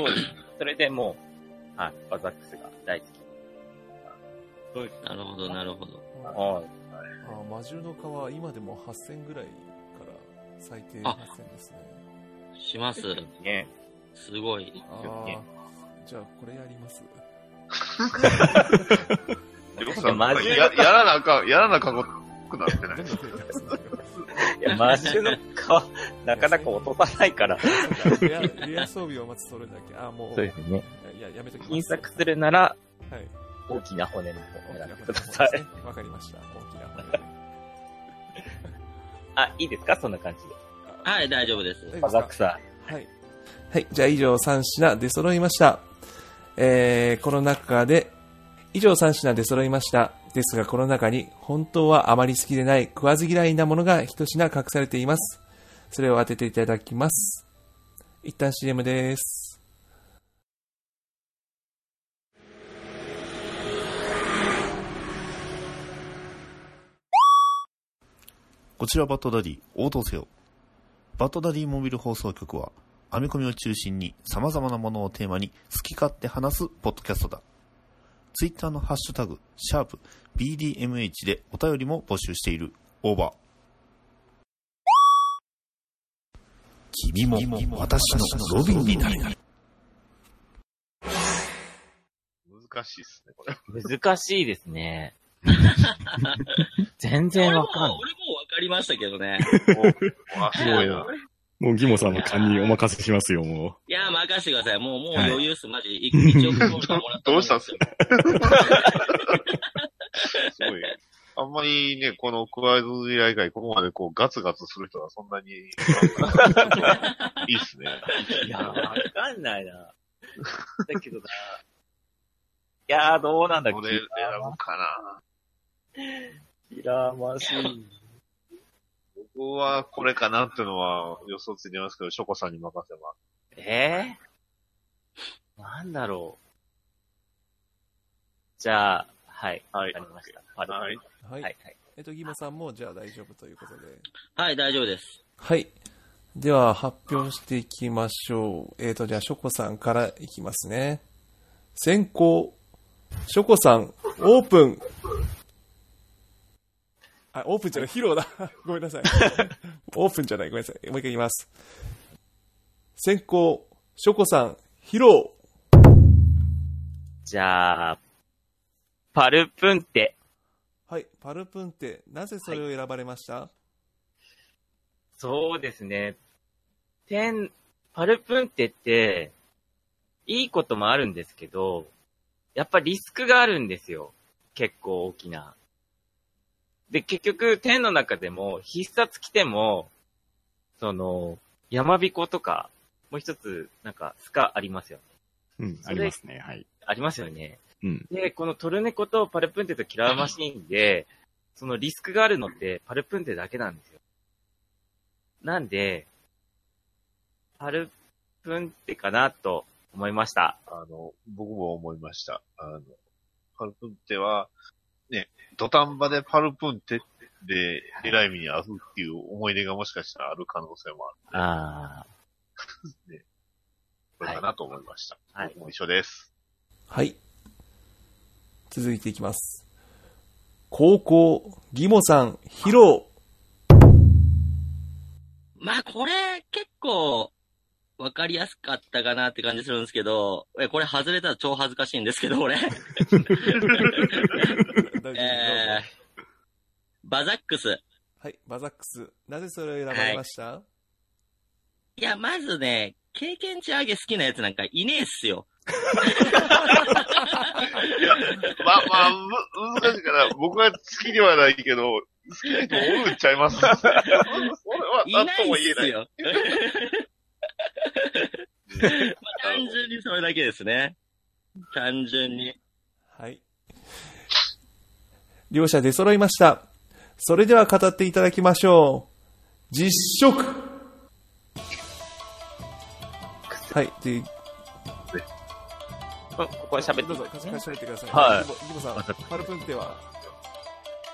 うです。それでもう、はい、バザックスが大好き。そうです。なるほど、なるほど。はい。あ魔獣の皮、今でも8000ぐらいから最低あ8000ですね。します。ね。すごい。あじゃあこれやります。やマジや、やらなあかん、やらなあかんくなってないいや、マジの皮、なかなか落とさないから。レアレア装備を待つそれだけ。あ、もう、そうですね。いや、やめときます。金策するなら、はい。大きな骨の方を大きな選んでください。わかりました。大きな骨で。あ、いいですか？そんな感じで。はい、大丈夫です。バザックさはい。はい。じゃあ以上3品出揃いました。えー、この中で、以上3品出揃いました。ですが、この中に本当はあまり好きでない食わず嫌いなものが一品隠されています。それを当てていただきます。一旦 CM です。こちらバットダディ、応答せよ。バットダディモビル放送局は、編み込みを中心に様々なものをテーマに好き勝手話すポッドキャストだ。ツイッターのハッシュタグ、シャープ BDMH でお便りも募集している。オーバー。君も私のロビンになれ。難しいっすね、これ。ん。難しいですね。全然わかんない。俺もわかりましたけどね。すごいな。もうギモさんの勘にお任せしますよ、もいやー、任せてください。もう、もうはい余裕っす。マジ。1億もらったどうしたんすよ。すごい。あんまりね、このクワイズ以外、ここまでこうガツガツする人はそんなに、いいっすね。いや、わかんないな。だけどな。いやー、どうなんだっけこれ選ぶかな。キラーマシン。僕はこれかなっていうのは予想ついてますけど、ショコさんに任せます。えー、なんだろう。じゃあ、はい。はいわかりました。はい。はい。はい、はい。えっと、ギモさんもじゃあ大丈夫ということで。はい、大丈夫です。はい。では、発表していきましょう。えっ、と、じゃあ、ショコさんからいきますね。先行、ショコさん、オープン。あ、オープンじゃない、ヒロだ。ごめんなさい。オープンじゃない、ごめんなさい。もう一回言います。先行、ショコさん、ヒロじゃあ、パルプンテ。はい、パルプンテ、なぜそれを選ばれました、そうですね。天、パルプンテって、いいこともあるんですけど、やっぱリスクがあるんですよ。結構大きな。で、結局、天の中でも、必殺来ても、その、山彦とか、もう一つ、なんか、スカありますよ。う。うん、ありますね、はい。ありますよね。うん。で、このトルネコとパルプンテとキラーマシーンで、そのリスクがあるのってパルプンテだけなんですよ。なんで、パルプンテかなと思いました。あの、僕も思いました。あの、パルプンテは、ね、土壇場でパルプンテで、えらい目に遭うっていう思い出がもしかしたらある可能性もあある。これかなと思いました。はい僕も一緒です。はい。続いていきます。高校、ギモさん、ヒロまあ、これ、結構、わかりやすかったかなって感じするんですけど、え、これ外れたら超恥ずかしいんですけど、俺。えー、バザックス。はい、バザックス。なぜそれを選ばれました、いや、まずね、経験値上げ好きなやつなんかいねえっすよ。いや、まあまあ、む、難しいから、僕は好きではないけど、好きな人おるんちゃいます？それはい何ないとも言えない。っすよ。ま あ単純にそれだけですね。単純に。はい。両者出揃いました。それでは語っていただきましょう。実食はい、で、うんここで喋ってどうぞ、ください貸し貸しといてください。はいギボさん、パルプンテは、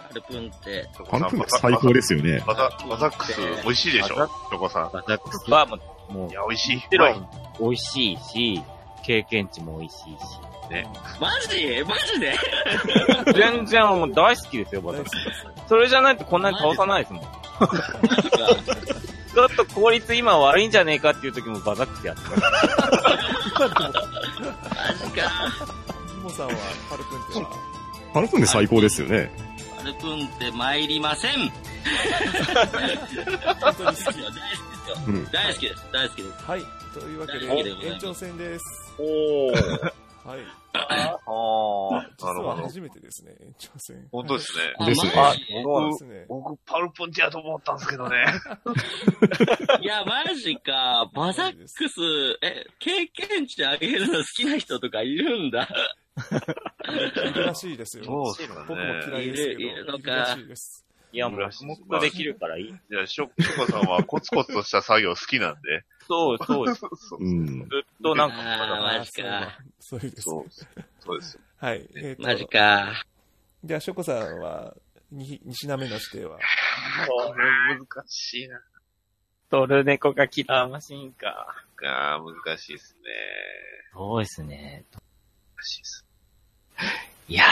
アルプンって、パルプンテ最高ですよね。バザ、ックス美味しいでしょ？チョコさん。バザックスはもう、もういや、美味しい。美味しいし、経験値も美味しいし。マジ？マジで？全然もう大好きですよ、バザックス。それじゃないとこんなに倒さないですもん。ちょっと効率今悪いんじゃねえかっていう時もバザックスやってます。マジか。ギボさんはパルプンテは、パルプンテ最高ですよね。アルプンって参りません。本当に好き。大好きですよ。うん。大好きです。大好きです。はい、というわけで、延長戦です。おー。はい。ああ、実なるほど。は初めてですね、延長戦。本当ですね。あですねマジそうですね。僕、パルプンチやと思ったんですけどね。いや、マジか。バザックス、え、経験値上げるの好きな人とかいるんだ。いるらしいですよ。そうですか僕もね。嫌いですけど。いるいるのからしいです。いや、もう、黙できるからいい。じゃあ、ショコさんはコツコツとした作業好きなんで。そうそうです。そうそううん。ずっとなんか、あーマジか。そうそうです。そうそうです。はい。えっ、マジと、か。じゃあ、ショコさんは、に、2品目の指定は？これ難しいな。トルネコがキラーマシンか。あー難しいですね。そうですね。難しいです。いやー、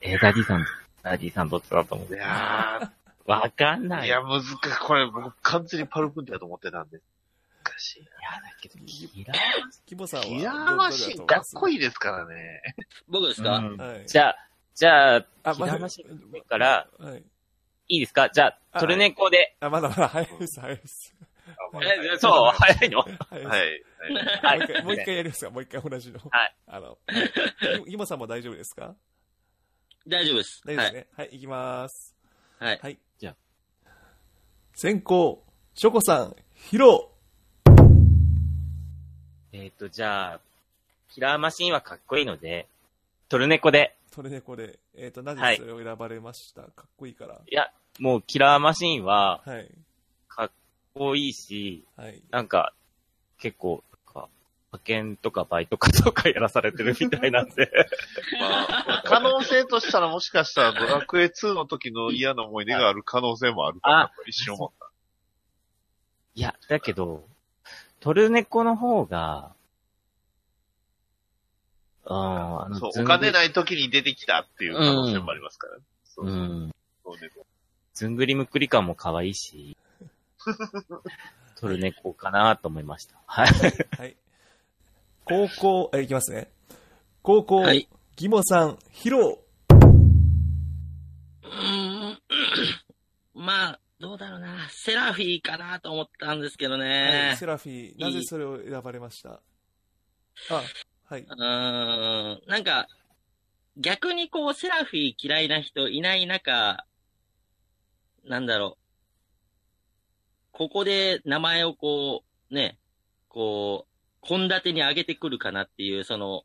えー、ダディさん、ダディさんどっちだと思う？いやわかんー、ない。いや、難しい。これ僕完全にパルプンテだと思ってたんで。難しい。いやだけど、キラーギモさんは。キラーマシンかっこいいいですからね。僕ですか、うんはい。じゃあ、じゃあ、あキラーマシンから、はい。いいですか？じゃあ、あトルネコで。あ、まだまだ早いです、早いです。あえ、そう、早いの？はい。はい。はいもう一回、やりますかもう一回同じの。はい。あの、ギギモさんも大丈夫ですか？大丈夫です。はい。大丈夫ですね。はい、いきます。はい。はい。じゃあ。先行、ショコさん、ヒロえっと、じゃあ、キラーマシンはかっこいいので、トルネコで。トレネコで、えっ、と、なはいぜそれを選ばれました、かっこいいから。いや、もうキラーマシンははい。かっこいいし、はい。なんか、結構、派遣とかバイトかとかやらされてるみたいなんで。まあ、可能性としたらもしかしたらドラクエ2の時の嫌な思い出がある可能性もあるかなと一瞬思った。いや、だけど、トルネコの方が、うん、あのそう、お金ない時に出てきたっていう可能性もありますから。そうう。そうんそうねずんぐりむっくり感も可愛いし、トルネコかなと思いました。はい。はい。高校、え、いきますね。高校、はいギモさん、ヒロうーん。まあ、どうだろうな。セラフィーかなと思ったんですけどはい、ね。セラフィー、なぜそれを選ばれました？あ、はい。うーん。なんか、逆にこう、セラフィー嫌いな人いない中、なんだろう。ここで名前をこう、ね、こう、献立に上げてくるかなっていう、その、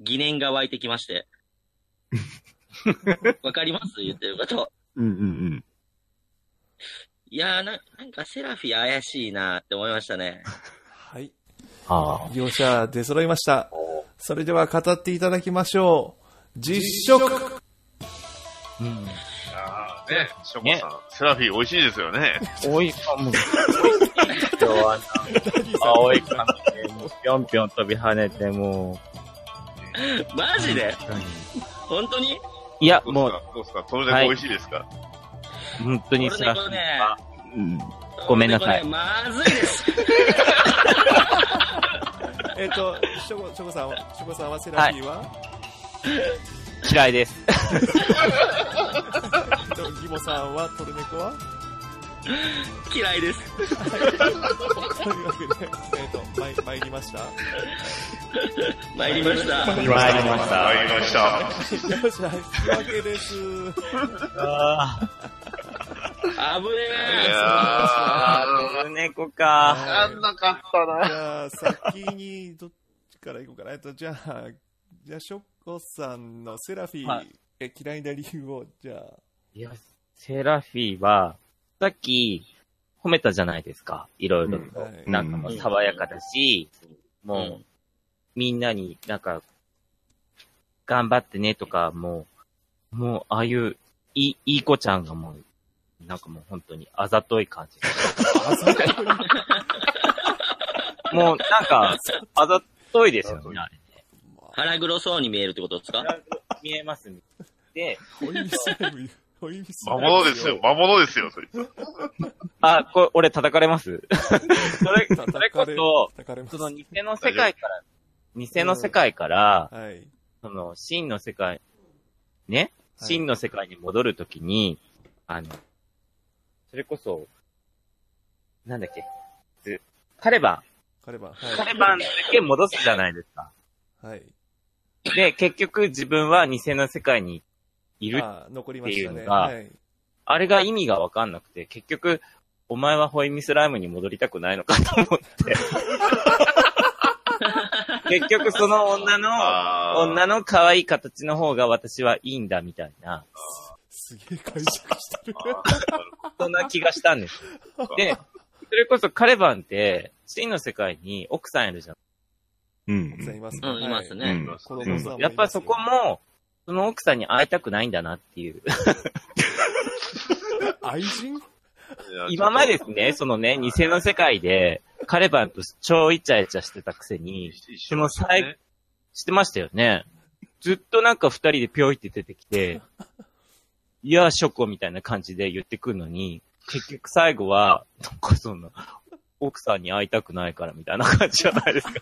疑念が湧いてきまして。わかります？言ってること。うんうんうん。いやーな、なんかセラフィー怪しいなって思いましたね。はい。あ両者出揃いました。それでは語っていただきましょう。実食うん。あーね、ショコさん、セラフィー美味しいですよね。おい、あ、もう、今日は、青い髪で、もう、ぴょんぴょん飛び跳ねて、もマジで？う、本当に？いや、もう、どうですか？トルネコ美味しいですか、本当にセラフィーこれねは、うん。ごめんなさい。これねまずいです。えっ、と、ショコ、ショコさんは、ショコさんはセラフィーは、嫌いです。えっとギモさんはトルネコは？嫌いです。というわけで、えっ、と、まい、参りました？参りました。参りました。参りました。両者引き分けです。あ危ねいえ。やあ、トルネコか。ー、あんなかったな。じゃあ、先に、どっちから行こうかな。えっと、じゃあ、じゃあ、ショコさんのセラフィー、はいえ嫌いな理由を、じゃあ、いや、セラフィーは、さっき褒めたじゃないですか。いろいろと。はいなんかもう爽やかだし、もう、うんみんなになんか、頑張ってねとか、もう、もう、ああいう、いい、いい子ちゃんがもう、なんかもう本当にあざとい感じ。もう、なんか、あざといですよね、あれね。腹黒そうに見えるってことですか？見えますね。で、魔物ですよ、魔物ですよ、そいつ。あ、これ、俺叩かれます？それ、それこそ、その偽の世界から、偽の世界から、はい。その、真の世界、ね？はい真の世界に戻るときに、あの、それこそ、なんだっけ、ずカレバカレバン。ン。カはレバンだけ戻すじゃないですか。い。はい。で、結局自分は偽の世界にいる。っていうのがはい。あれが意味がわかんなくて、結局、お前はホイミスライムに戻りたくないのかと思って。結局その女の、女の可愛い形の方が私はいいんだみたいな、すげえ解釈してる。そんな気がしたんです で、それこそカレバンって、真の世界に奥さんいるじゃん。うん奥さんいますかうん、いますうね。やっぱそこも、その奥さんに会いたくないんだなっていう。愛人？今までですね、そのね、偽の世界で、カレバンと超イチャイチャしてたくせに、一その最ね、してましたよね。ずっとなんか二人でぴょいって出てきて、いや、ショコみたいな感じで言ってくるのに、結局最後は、なんかそんな、奥さんに会いたくないからみたいな感じじゃないですか。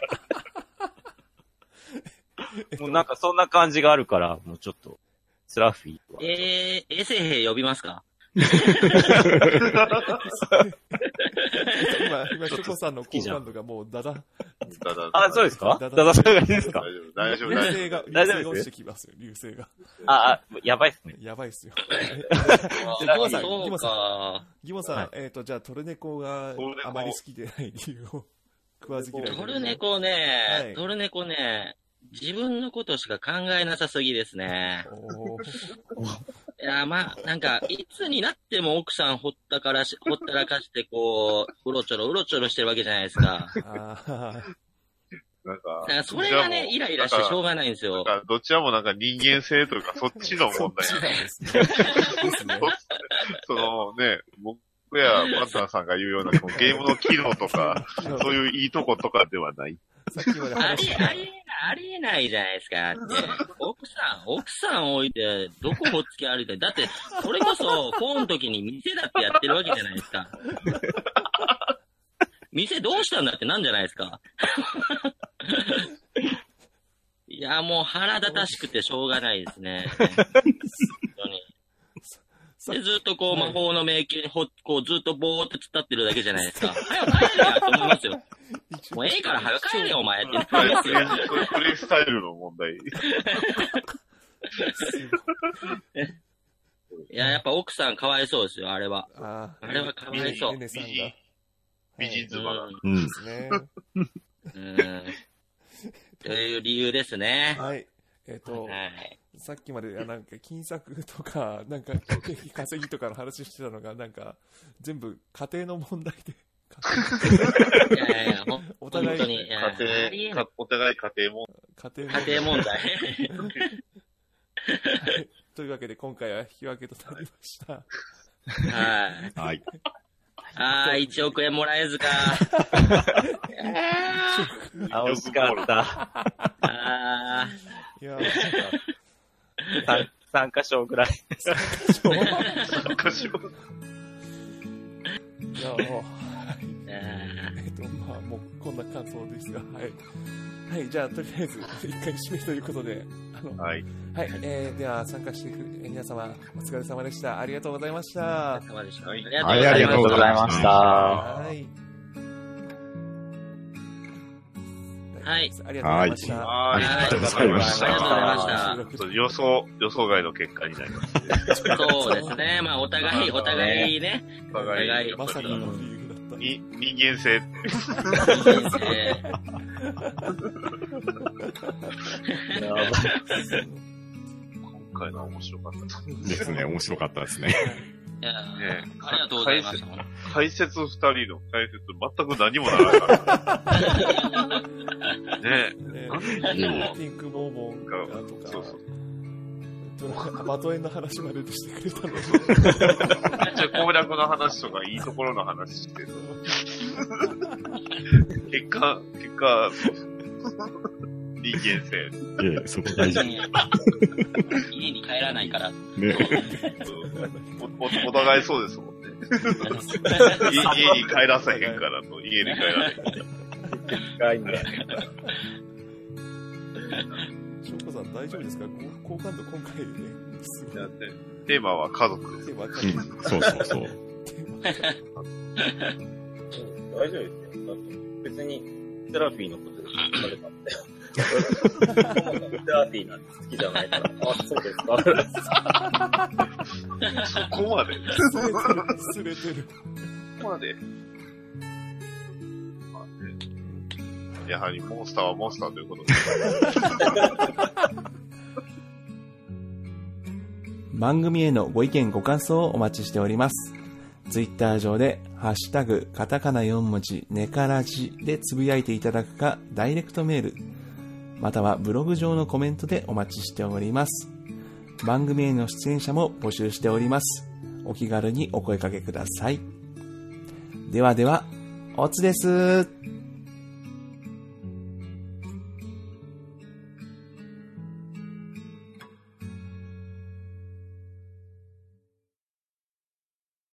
もうなんかそんな感じがあるから、もうちょっと、スラッフィーは。えー、衛生兵呼びますか？今、今、ショコさんの好感度がもうダダ、だだあ、そうですか？だだダダ下がりですか？大丈夫、大丈夫、流大丈夫です流星が落ちてきますよ、流星が。あ、あ、やばいっすね。やばいっすよ。あギモさんギモさんか。ギモさん、はいえっ、と、じゃあ、トルネコがあまり好きでない理由を食わず嫌いで。トルネコね、はいトルネコね、自分のことしか考えなさすぎですね。いや、まあ、なんか、いつになっても奥さんほったからし、ほったらかして、こう、うろちょろ、うろちょろしてるわけじゃないですか。なんかだから、それがね、イライラしてしょうがないんですよ。なんか、どちらもなんか人間性というか、そっちの問題そのね、僕やバッタンさんが言うような、ゲームの機能とか、そういういいとことかではない。さっきまでありえない、ありえないじゃないですか。って。奥さん、奥さん置いて、どこほっつき歩いて。だって、それこそ、フォンの時に店だってやってるわけじゃないですか。店どうしたんだってなんじゃないですか。いや、もう腹立たしくてしょうがないですね。本当に。さで、ずっとこう、魔法の迷宮にほ、こう、ずっとぼーっと突っ立ってるだけじゃないですか。早く帰れやと思いますよ。もうええから早く帰れよ、お前ってなりますよ。プレイスタイルの問題。いや、やっぱ奥さんかわいそうですよ、あれは。あーあれはかわいそうねねさんが。美人妻が。うんで。すね。うん。という理由ですね。はい。えっ、と、はい。さっきまであなんか金策とか、なんか稼ぎとかの話してたのが、なんか全部家庭の問題で、いやいや、ほん お互い家庭、かお互い家庭も。家庭家庭問題。はいというわけで今回は引き分けとなりました。はい。はい。ああ、1億円もらえずか。あ、惜しかった。ああ、いや、三三箇所ぐらい。なんかしよういや、もう、はい。ええっ、と、まあ、もうこんな感想ですが、はい。はい、じゃあ、とりあえず、一回締めということで、あの、はい。はい、えー、では参加してくれ、えー皆様、お疲れ様でした。ありがとうございました。ー、様でした。はいはいありがとうございましたはい。はいありがとうございました。ははいありがとうございましたありがとうございました予想、予想外の結果になりました。そうですね。まあ、お互い、お互いね。お互い、まさにあの理由だった。に人間性。え今回のは面白かったです。ですね、面白かったですね。いやねありがとうございました。解説二人の解説全く何もならなかった。ねねでもピンクボーボンがとか、そうそうバトエンの話までしてくれたのに。じゃあ攻略の話とかいいところの話してる。結果、結果、人間性。ええ、そこ大事。家に帰らないから。ね。おおお互いそうですもんね。家家に帰らさへんからと、家に帰らない。深いね。翔子さん大丈夫ですか？好感度今回ね、すごい。だってテーマは家族です。テーマがうん、そうそうそう。大丈夫ですよ。別に、セラフィーのことで聞かれたんで。セラフィーなんて好きじゃないから。あ、そうですか。そこまで。すれてる。そこまで。やはりモンスターはモンスターということで。番組へのご意見ご感想をお待ちしております。ツイッター上で、ハッシュタグ、カタカナ4文字、ネカラジでつぶやいていただくか、ダイレクトメール、またはブログ上のコメントでお待ちしております。番組への出演者も募集しております。お気軽にお声掛けください。ではでは、おつです。